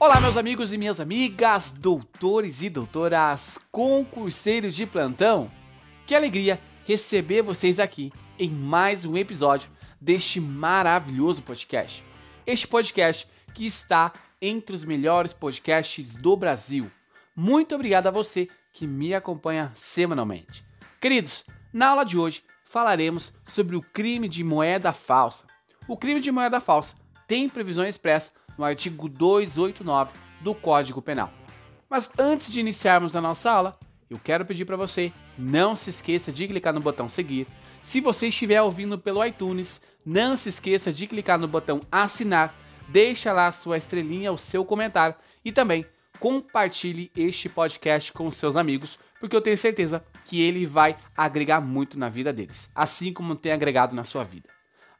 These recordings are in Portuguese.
Olá, meus amigos e minhas amigas, doutores e doutoras, concurseiros de plantão. Que alegria receber vocês aqui em mais um episódio deste maravilhoso podcast. Este podcast que está entre os melhores podcasts do Brasil. Muito obrigado a você que me acompanha semanalmente. Queridos, na aula de hoje falaremos sobre o crime de moeda falsa. O crime de moeda falsa tem previsão expressa no artigo 289 do Código Penal. Mas antes de iniciarmos a nossa aula, eu quero pedir para você não se esqueça de clicar no botão seguir. Se você estiver ouvindo pelo iTunes, não se esqueça de clicar no botão assinar, deixa lá a sua estrelinha, o seu comentário e também compartilhe este podcast com seus amigos, porque eu tenho certeza que ele vai agregar muito na vida deles, assim como tem agregado na sua vida.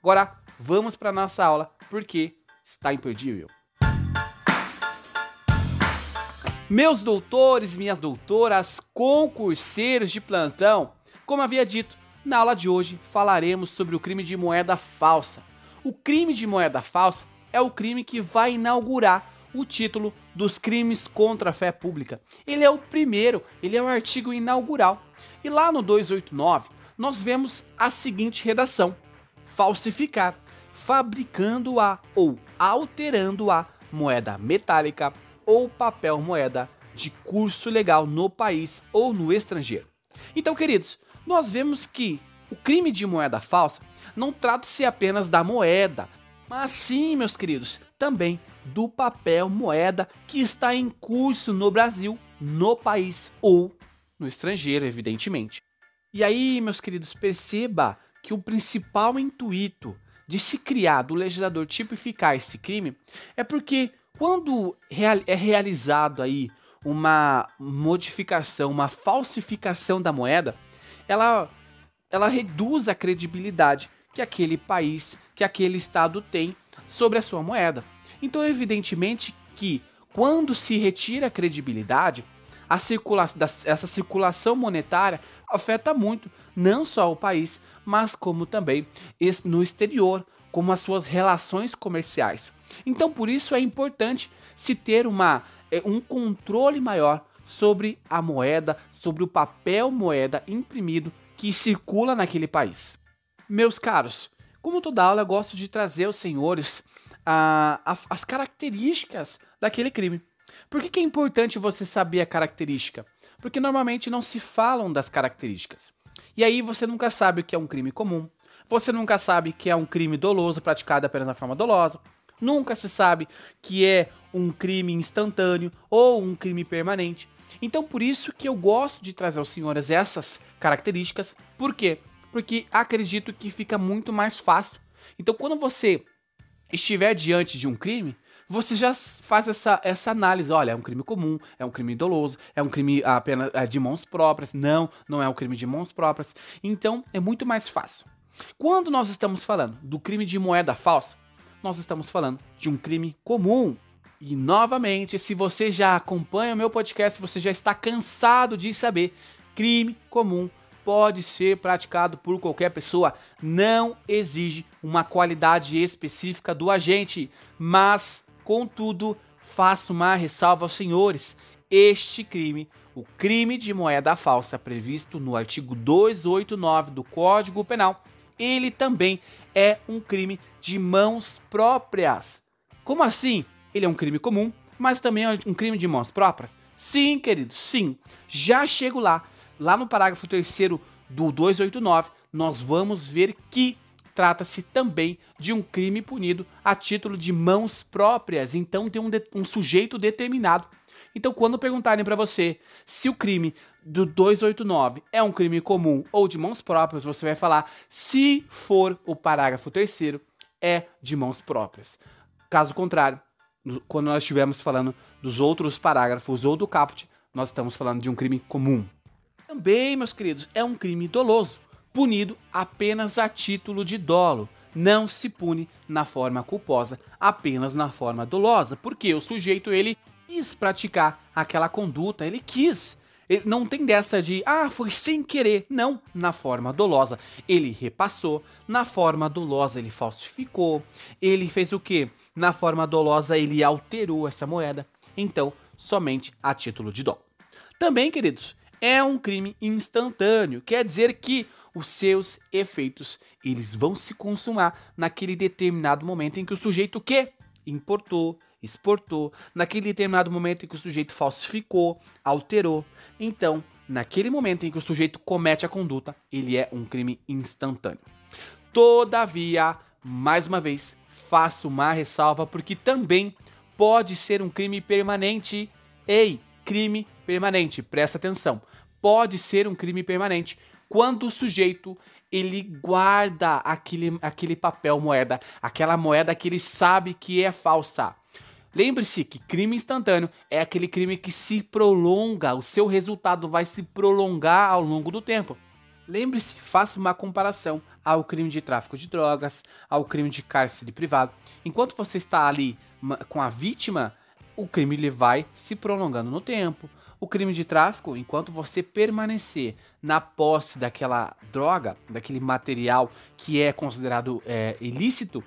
Agora, vamos para nossa aula, porque está imperdível. Meus doutores minhas doutoras, concurseiros de plantão, como havia dito, na aula de hoje falaremos sobre o crime de moeda falsa. O crime de moeda falsa é o crime que vai inaugurar o título dos crimes contra a fé pública. Ele é o primeiro, ele é o artigo inaugural. E lá no 289, nós vemos a seguinte redação: falsificar, fabricando-a ou alterando-a moeda metálica ou papel moeda de curso legal no país ou no estrangeiro. Então, queridos, nós vemos que o crime de moeda falsa não trata-se apenas da moeda, mas sim, meus queridos, também do papel moeda que está em curso no Brasil, no país ou no estrangeiro, evidentemente. E aí, meus queridos, perceba que o principal intuito de se criar, do legislador tipificar esse crime, é porque quando é realizado aí uma modificação, uma falsificação da moeda, ela, ela reduz a credibilidade que aquele país, que aquele estado tem sobre a sua moeda. Então, evidentemente que quando se retira a credibilidade, a circula essa circulação monetária afeta muito não só o país, mas como também no exterior, como as suas relações comerciais. Então, por isso é importante se ter uma, é, um controle maior sobre a moeda, sobre o papel moeda imprimido que circula naquele país. Meus caros, como toda aula, eu gosto de trazer aos senhores a, a, as características daquele crime. Por que, que é importante você saber a característica? Porque normalmente não se falam das características. E aí você nunca sabe o que é um crime comum, você nunca sabe que é um crime doloso praticado apenas na forma dolosa, nunca se sabe que é um crime instantâneo ou um crime permanente. Então por isso que eu gosto de trazer aos senhores essas características. Por quê? Porque acredito que fica muito mais fácil. Então quando você estiver diante de um crime, você já faz essa, essa análise. Olha, é um crime comum, é um crime doloso, é um crime apenas é, de mãos próprias. Não, não é um crime de mãos próprias. Então, é muito mais fácil. Quando nós estamos falando do crime de moeda falsa, nós estamos falando de um crime comum. E novamente, se você já acompanha o meu podcast, você já está cansado de saber, crime comum pode ser praticado por qualquer pessoa, não exige uma qualidade específica do agente, mas Contudo, faço uma ressalva aos senhores: este crime, o crime de moeda falsa previsto no artigo 289 do Código Penal, ele também é um crime de mãos próprias. Como assim? Ele é um crime comum, mas também é um crime de mãos próprias? Sim, querido, sim. Já chego lá. Lá no parágrafo 3 do 289, nós vamos ver que trata-se também de um crime punido a título de mãos próprias, então tem um, um sujeito determinado. Então, quando perguntarem para você se o crime do 289 é um crime comum ou de mãos próprias, você vai falar se for o parágrafo terceiro é de mãos próprias. Caso contrário, quando nós estivermos falando dos outros parágrafos ou do caput, nós estamos falando de um crime comum. Também, meus queridos, é um crime doloso punido apenas a título de dolo. Não se pune na forma culposa, apenas na forma dolosa, porque o sujeito ele quis praticar aquela conduta, ele quis. Ele não tem dessa de, ah, foi sem querer. Não, na forma dolosa. Ele repassou, na forma dolosa ele falsificou. Ele fez o quê? na forma dolosa ele alterou essa moeda, então somente a título de dolo. Também, queridos, é um crime instantâneo, quer dizer que os seus efeitos eles vão se consumar naquele determinado momento em que o sujeito que importou, exportou, naquele determinado momento em que o sujeito falsificou, alterou. Então, naquele momento em que o sujeito comete a conduta, ele é um crime instantâneo. Todavia, mais uma vez, faço uma ressalva porque também pode ser um crime permanente. Ei, crime permanente, presta atenção. Pode ser um crime permanente quando o sujeito ele guarda aquele, aquele papel moeda, aquela moeda que ele sabe que é falsa. Lembre-se que crime instantâneo é aquele crime que se prolonga, o seu resultado vai se prolongar ao longo do tempo. Lembre-se, faça uma comparação ao crime de tráfico de drogas, ao crime de cárcere privado. Enquanto você está ali com a vítima, o crime ele vai se prolongando no tempo. O crime de tráfico, enquanto você permanecer na posse daquela droga, daquele material que é considerado é, ilícito,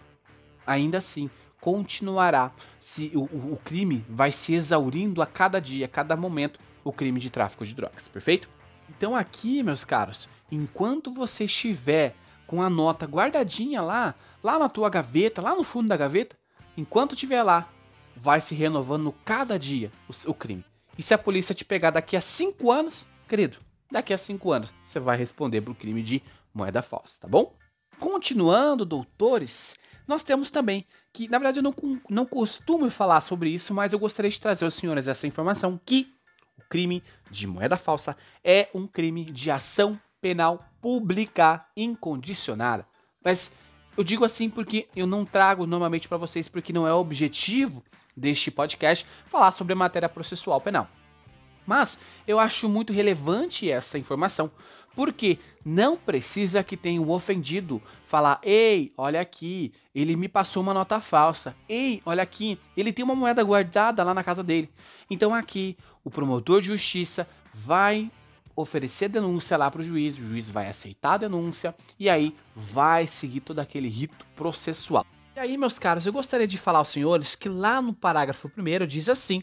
ainda assim continuará. Se o, o, crime vai se exaurindo a cada dia, a cada momento, o crime de tráfico de drogas, perfeito? Então aqui, meus caros, enquanto você estiver com a nota guardadinha lá, lá na tua gaveta, lá no fundo da gaveta, enquanto estiver lá, vai se renovando cada dia o, o crime. E se a polícia te pegar daqui a 5 anos, querido, daqui a 5 anos você vai responder pelo crime de moeda falsa, tá bom? Continuando, doutores, nós temos também que, na verdade, eu não, não costumo falar sobre isso, mas eu gostaria de trazer aos senhores essa informação que o crime de moeda falsa é um crime de ação penal pública incondicionada. Mas eu digo assim porque eu não trago normalmente para vocês, porque não é objetivo deste podcast falar sobre a matéria processual penal. Mas eu acho muito relevante essa informação, porque não precisa que tenha um ofendido falar: "Ei, olha aqui, ele me passou uma nota falsa. Ei, olha aqui, ele tem uma moeda guardada lá na casa dele". Então aqui o promotor de justiça vai oferecer denúncia lá para o juiz, o juiz vai aceitar a denúncia e aí vai seguir todo aquele rito processual. E aí, meus caros, eu gostaria de falar aos senhores que lá no parágrafo 1 diz assim: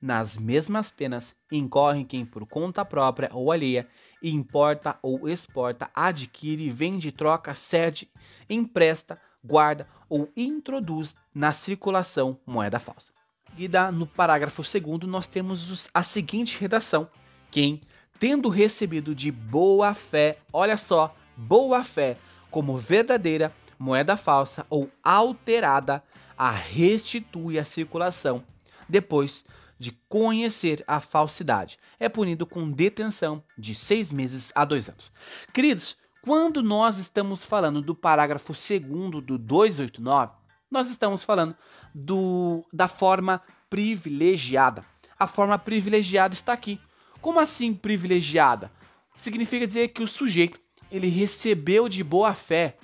nas mesmas penas incorrem quem por conta própria ou alheia importa ou exporta, adquire, vende, troca, cede, empresta, guarda ou introduz na circulação moeda falsa. E no parágrafo 2 nós temos a seguinte redação: quem tendo recebido de boa fé, olha só, boa fé, como verdadeira moeda falsa ou alterada, a restitui à circulação, depois de conhecer a falsidade. É punido com detenção de seis meses a dois anos. Queridos, quando nós estamos falando do parágrafo 2 do 289, nós estamos falando do, da forma privilegiada. A forma privilegiada está aqui. Como assim privilegiada? Significa dizer que o sujeito ele recebeu de boa fé.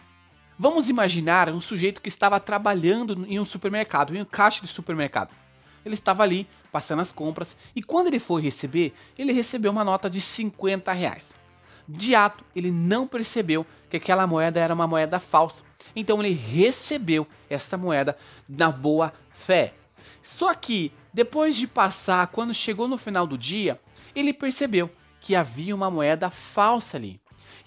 Vamos imaginar um sujeito que estava trabalhando em um supermercado, em um caixa de supermercado. Ele estava ali passando as compras e quando ele foi receber, ele recebeu uma nota de 50 reais. De ato, ele não percebeu que aquela moeda era uma moeda falsa. Então ele recebeu essa moeda na boa fé. Só que depois de passar, quando chegou no final do dia, ele percebeu que havia uma moeda falsa ali.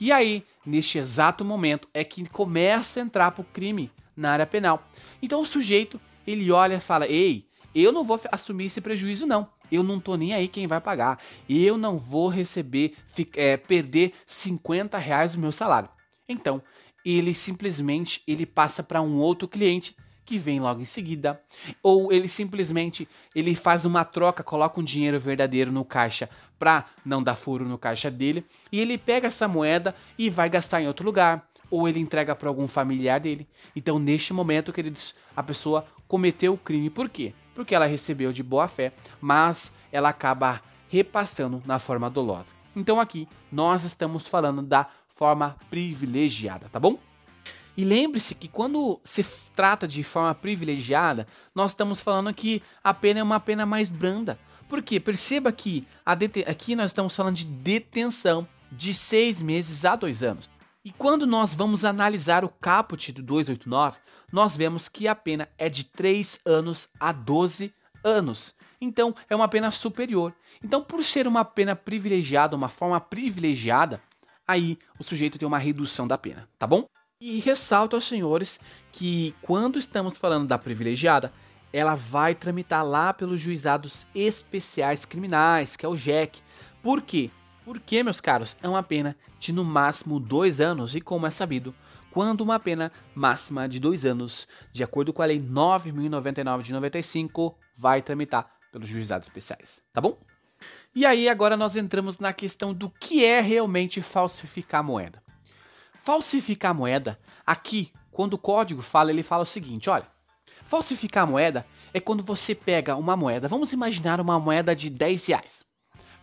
E aí, neste exato momento, é que começa a entrar para o crime na área penal. Então o sujeito, ele olha e fala, ei, eu não vou assumir esse prejuízo não. Eu não tô nem aí quem vai pagar. Eu não vou receber, é, perder 50 reais do meu salário. Então, ele simplesmente ele passa para um outro cliente que vem logo em seguida, ou ele simplesmente ele faz uma troca, coloca um dinheiro verdadeiro no caixa para não dar furo no caixa dele, e ele pega essa moeda e vai gastar em outro lugar, ou ele entrega para algum familiar dele. Então, neste momento, queridos, a pessoa cometeu o crime. Por quê? Porque ela recebeu de boa fé, mas ela acaba repassando na forma dolosa. Então, aqui nós estamos falando da forma privilegiada, tá bom? E lembre-se que quando se trata de forma privilegiada, nós estamos falando que a pena é uma pena mais branda. Porque perceba que aqui nós estamos falando de detenção de seis meses a dois anos. E quando nós vamos analisar o caput do 289, nós vemos que a pena é de 3 anos a 12 anos. Então, é uma pena superior. Então, por ser uma pena privilegiada, uma forma privilegiada, aí o sujeito tem uma redução da pena, tá bom? E ressalto aos senhores que quando estamos falando da privilegiada, ela vai tramitar lá pelos juizados especiais criminais, que é o JEC. Por quê? Porque, meus caros, é uma pena de no máximo dois anos, e como é sabido, quando uma pena máxima de dois anos, de acordo com a Lei 9.099 de 95, vai tramitar pelos juizados especiais, tá bom? E aí agora nós entramos na questão do que é realmente falsificar moeda. Falsificar moeda, aqui, quando o código fala, ele fala o seguinte, olha, falsificar moeda é quando você pega uma moeda, vamos imaginar uma moeda de 10 reais.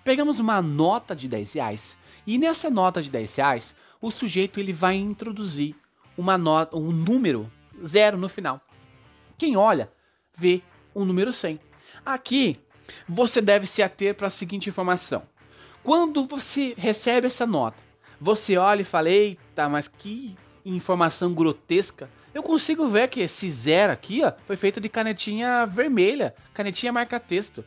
Pegamos uma nota de 10 reais e nessa nota de 10 reais, o sujeito ele vai introduzir uma nota, um número zero no final. Quem olha, vê um número 100. Aqui, você deve se ater para a seguinte informação. Quando você recebe essa nota, você olha e fala, mas que informação grotesca. Eu consigo ver que esse zero aqui ó, foi feito de canetinha vermelha, canetinha marca-texto.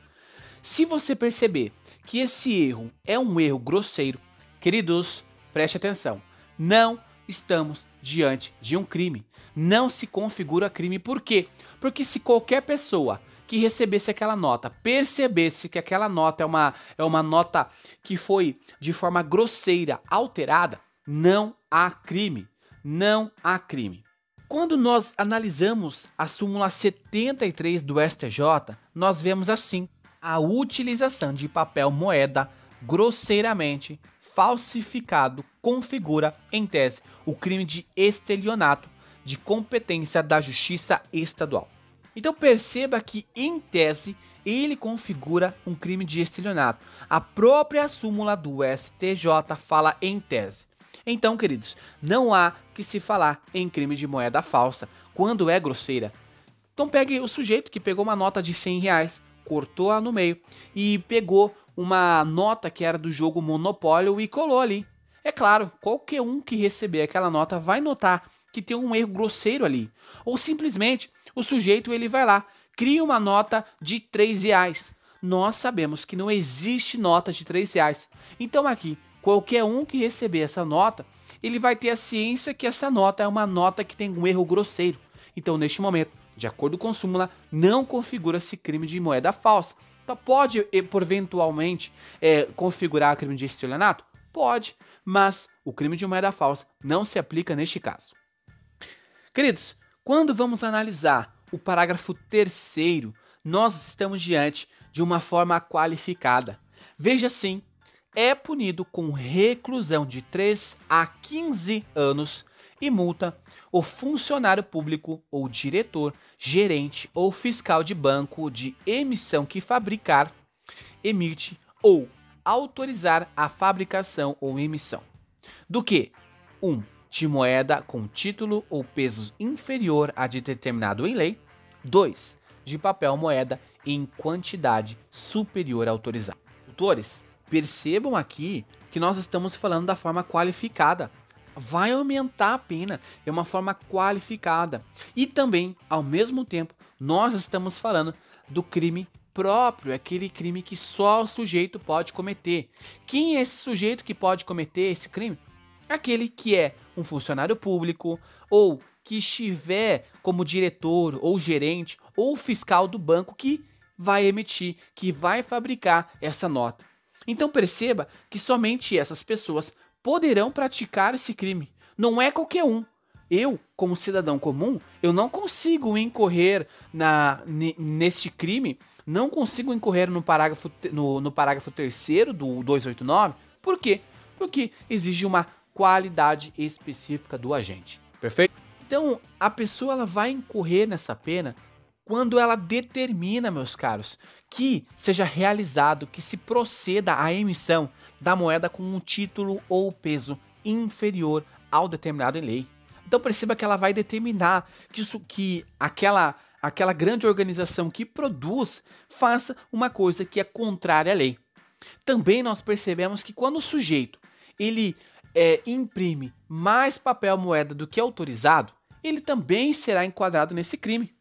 Se você perceber que esse erro é um erro grosseiro, queridos, preste atenção. Não estamos diante de um crime. Não se configura crime. Por quê? Porque se qualquer pessoa que recebesse aquela nota percebesse que aquela nota é uma, é uma nota que foi de forma grosseira alterada, não há crime. Não há crime. Quando nós analisamos a súmula 73 do STJ, nós vemos assim: a utilização de papel moeda grosseiramente falsificado configura, em tese, o crime de estelionato de competência da Justiça Estadual. Então perceba que, em tese, ele configura um crime de estelionato. A própria súmula do STJ fala em tese. Então, queridos, não há que se falar em crime de moeda falsa quando é grosseira. Então pegue o sujeito que pegou uma nota de 100 reais, cortou-a no meio e pegou uma nota que era do jogo Monopólio e colou ali. É claro, qualquer um que receber aquela nota vai notar que tem um erro grosseiro ali. Ou simplesmente o sujeito ele vai lá, cria uma nota de 3 reais. Nós sabemos que não existe nota de 3 reais. Então aqui, qualquer um que receber essa nota, ele vai ter a ciência que essa nota é uma nota que tem um erro grosseiro. Então, neste momento, de acordo com o súmula, não configura-se crime de moeda falsa. Então, pode, por eventualmente, é, configurar crime de estelionato? Pode, mas o crime de moeda falsa não se aplica neste caso. Queridos, quando vamos analisar o parágrafo terceiro, nós estamos diante de uma forma qualificada. Veja assim, é punido com reclusão de 3 a 15 anos e multa o funcionário público ou diretor, gerente ou fiscal de banco de emissão que fabricar, emite ou autorizar a fabricação ou emissão do que 1. Um, de moeda com título ou peso inferior a de determinado em lei. 2. De papel moeda em quantidade superior autorizada. Autores, Percebam aqui que nós estamos falando da forma qualificada. Vai aumentar a pena, é uma forma qualificada. E também, ao mesmo tempo, nós estamos falando do crime próprio, aquele crime que só o sujeito pode cometer. Quem é esse sujeito que pode cometer esse crime? Aquele que é um funcionário público ou que estiver como diretor ou gerente ou fiscal do banco que vai emitir, que vai fabricar essa nota. Então perceba que somente essas pessoas poderão praticar esse crime. Não é qualquer um. Eu, como cidadão comum, eu não consigo incorrer na, neste crime, não consigo incorrer no parágrafo, no, no parágrafo terceiro do 289. Por quê? Porque exige uma qualidade específica do agente. Perfeito? Então, a pessoa ela vai incorrer nessa pena quando ela determina, meus caros, que seja realizado, que se proceda à emissão da moeda com um título ou peso inferior ao determinado em lei. Então perceba que ela vai determinar que, isso, que aquela, aquela grande organização que produz faça uma coisa que é contrária à lei. Também nós percebemos que quando o sujeito ele é, imprime mais papel moeda do que autorizado, ele também será enquadrado nesse crime.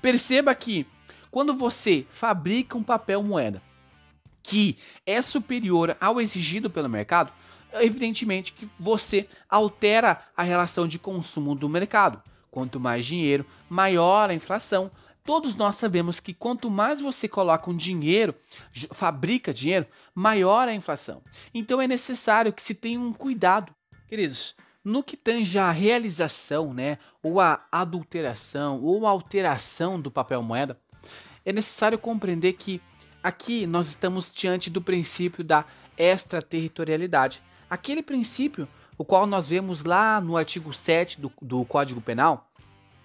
Perceba que quando você fabrica um papel moeda que é superior ao exigido pelo mercado, evidentemente que você altera a relação de consumo do mercado. Quanto mais dinheiro, maior a inflação. Todos nós sabemos que quanto mais você coloca um dinheiro, fabrica dinheiro, maior a inflação. Então é necessário que se tenha um cuidado. Queridos, no que tange a realização, né, ou a adulteração, ou a alteração do papel moeda, é necessário compreender que aqui nós estamos diante do princípio da extraterritorialidade. Aquele princípio, o qual nós vemos lá no artigo 7 do, do Código Penal,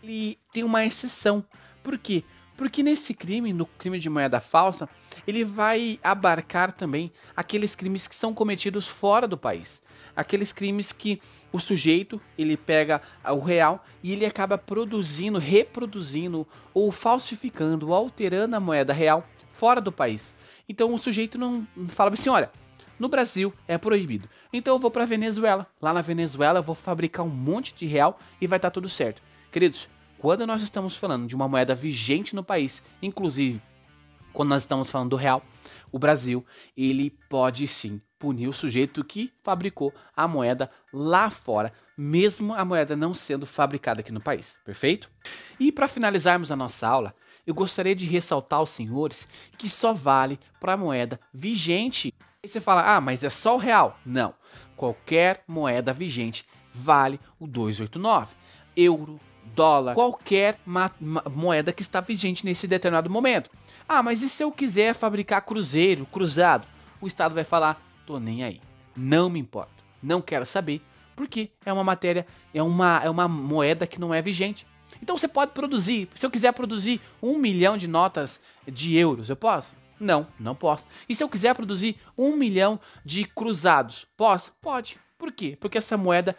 ele tem uma exceção. Por quê? Porque nesse crime, no crime de moeda falsa, ele vai abarcar também aqueles crimes que são cometidos fora do país. Aqueles crimes que o sujeito, ele pega o real e ele acaba produzindo, reproduzindo ou falsificando, ou alterando a moeda real fora do país. Então o sujeito não fala assim, olha, no Brasil é proibido. Então eu vou para Venezuela. Lá na Venezuela eu vou fabricar um monte de real e vai estar tá tudo certo. Queridos, quando nós estamos falando de uma moeda vigente no país, inclusive quando nós estamos falando do real, o Brasil, ele pode sim punir o sujeito que fabricou a moeda lá fora, mesmo a moeda não sendo fabricada aqui no país, perfeito? E para finalizarmos a nossa aula, eu gostaria de ressaltar aos senhores que só vale para a moeda vigente. Aí você fala, ah, mas é só o real. Não, qualquer moeda vigente vale o 289. Euro, dólar, qualquer moeda que está vigente nesse determinado momento. Ah, mas e se eu quiser fabricar cruzeiro, cruzado? O Estado vai falar: tô nem aí, não me importo, não quero saber, porque é uma matéria, é uma, é uma moeda que não é vigente. Então você pode produzir, se eu quiser produzir um milhão de notas de euros, eu posso? Não, não posso. E se eu quiser produzir um milhão de cruzados, posso? Pode. Por quê? Porque essa moeda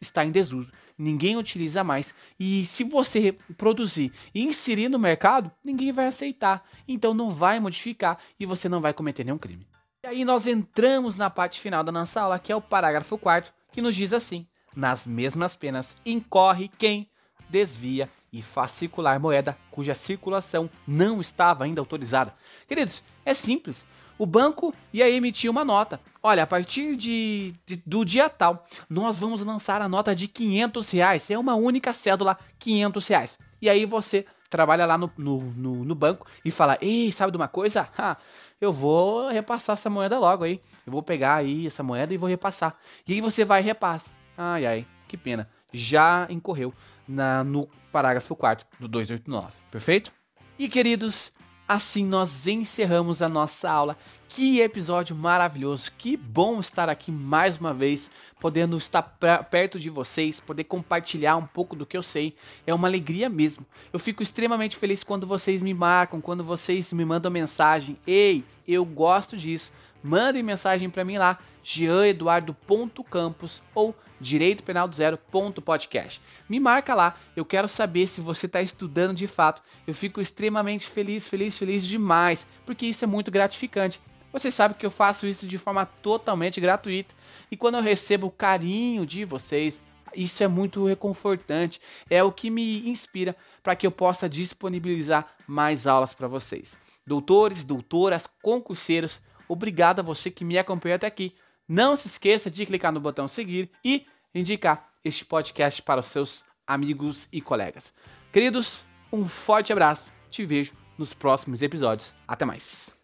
está em desuso ninguém utiliza mais. E se você produzir e inserir no mercado, ninguém vai aceitar. Então não vai modificar e você não vai cometer nenhum crime. E aí nós entramos na parte final da nossa aula, que é o parágrafo 4 que nos diz assim: nas mesmas penas incorre quem desvia e faz circular moeda cuja circulação não estava ainda autorizada. Queridos, é simples o banco ia emitir uma nota. Olha, a partir de, de, do dia tal, nós vamos lançar a nota de 500 reais. É uma única cédula, 500 reais. E aí você trabalha lá no, no, no, no banco e fala, ei, sabe de uma coisa? Ha, eu vou repassar essa moeda logo aí. Eu vou pegar aí essa moeda e vou repassar. E aí você vai e repassa. Ai, ai, que pena. Já incorreu na, no parágrafo 4 do 289. Perfeito? E queridos, Assim nós encerramos a nossa aula. Que episódio maravilhoso! Que bom estar aqui mais uma vez, podendo estar perto de vocês, poder compartilhar um pouco do que eu sei. É uma alegria mesmo. Eu fico extremamente feliz quando vocês me marcam, quando vocês me mandam mensagem. Ei, eu gosto disso mandem mensagem para mim lá, jeaneduardo.campos ou direitopenal20.podcast. Me marca lá, eu quero saber se você está estudando de fato. Eu fico extremamente feliz, feliz, feliz demais, porque isso é muito gratificante. Você sabe que eu faço isso de forma totalmente gratuita e quando eu recebo o carinho de vocês, isso é muito reconfortante, é o que me inspira para que eu possa disponibilizar mais aulas para vocês. Doutores, doutoras, concurseiros, Obrigado a você que me acompanhou até aqui. Não se esqueça de clicar no botão seguir e indicar este podcast para os seus amigos e colegas. Queridos, um forte abraço. Te vejo nos próximos episódios. Até mais.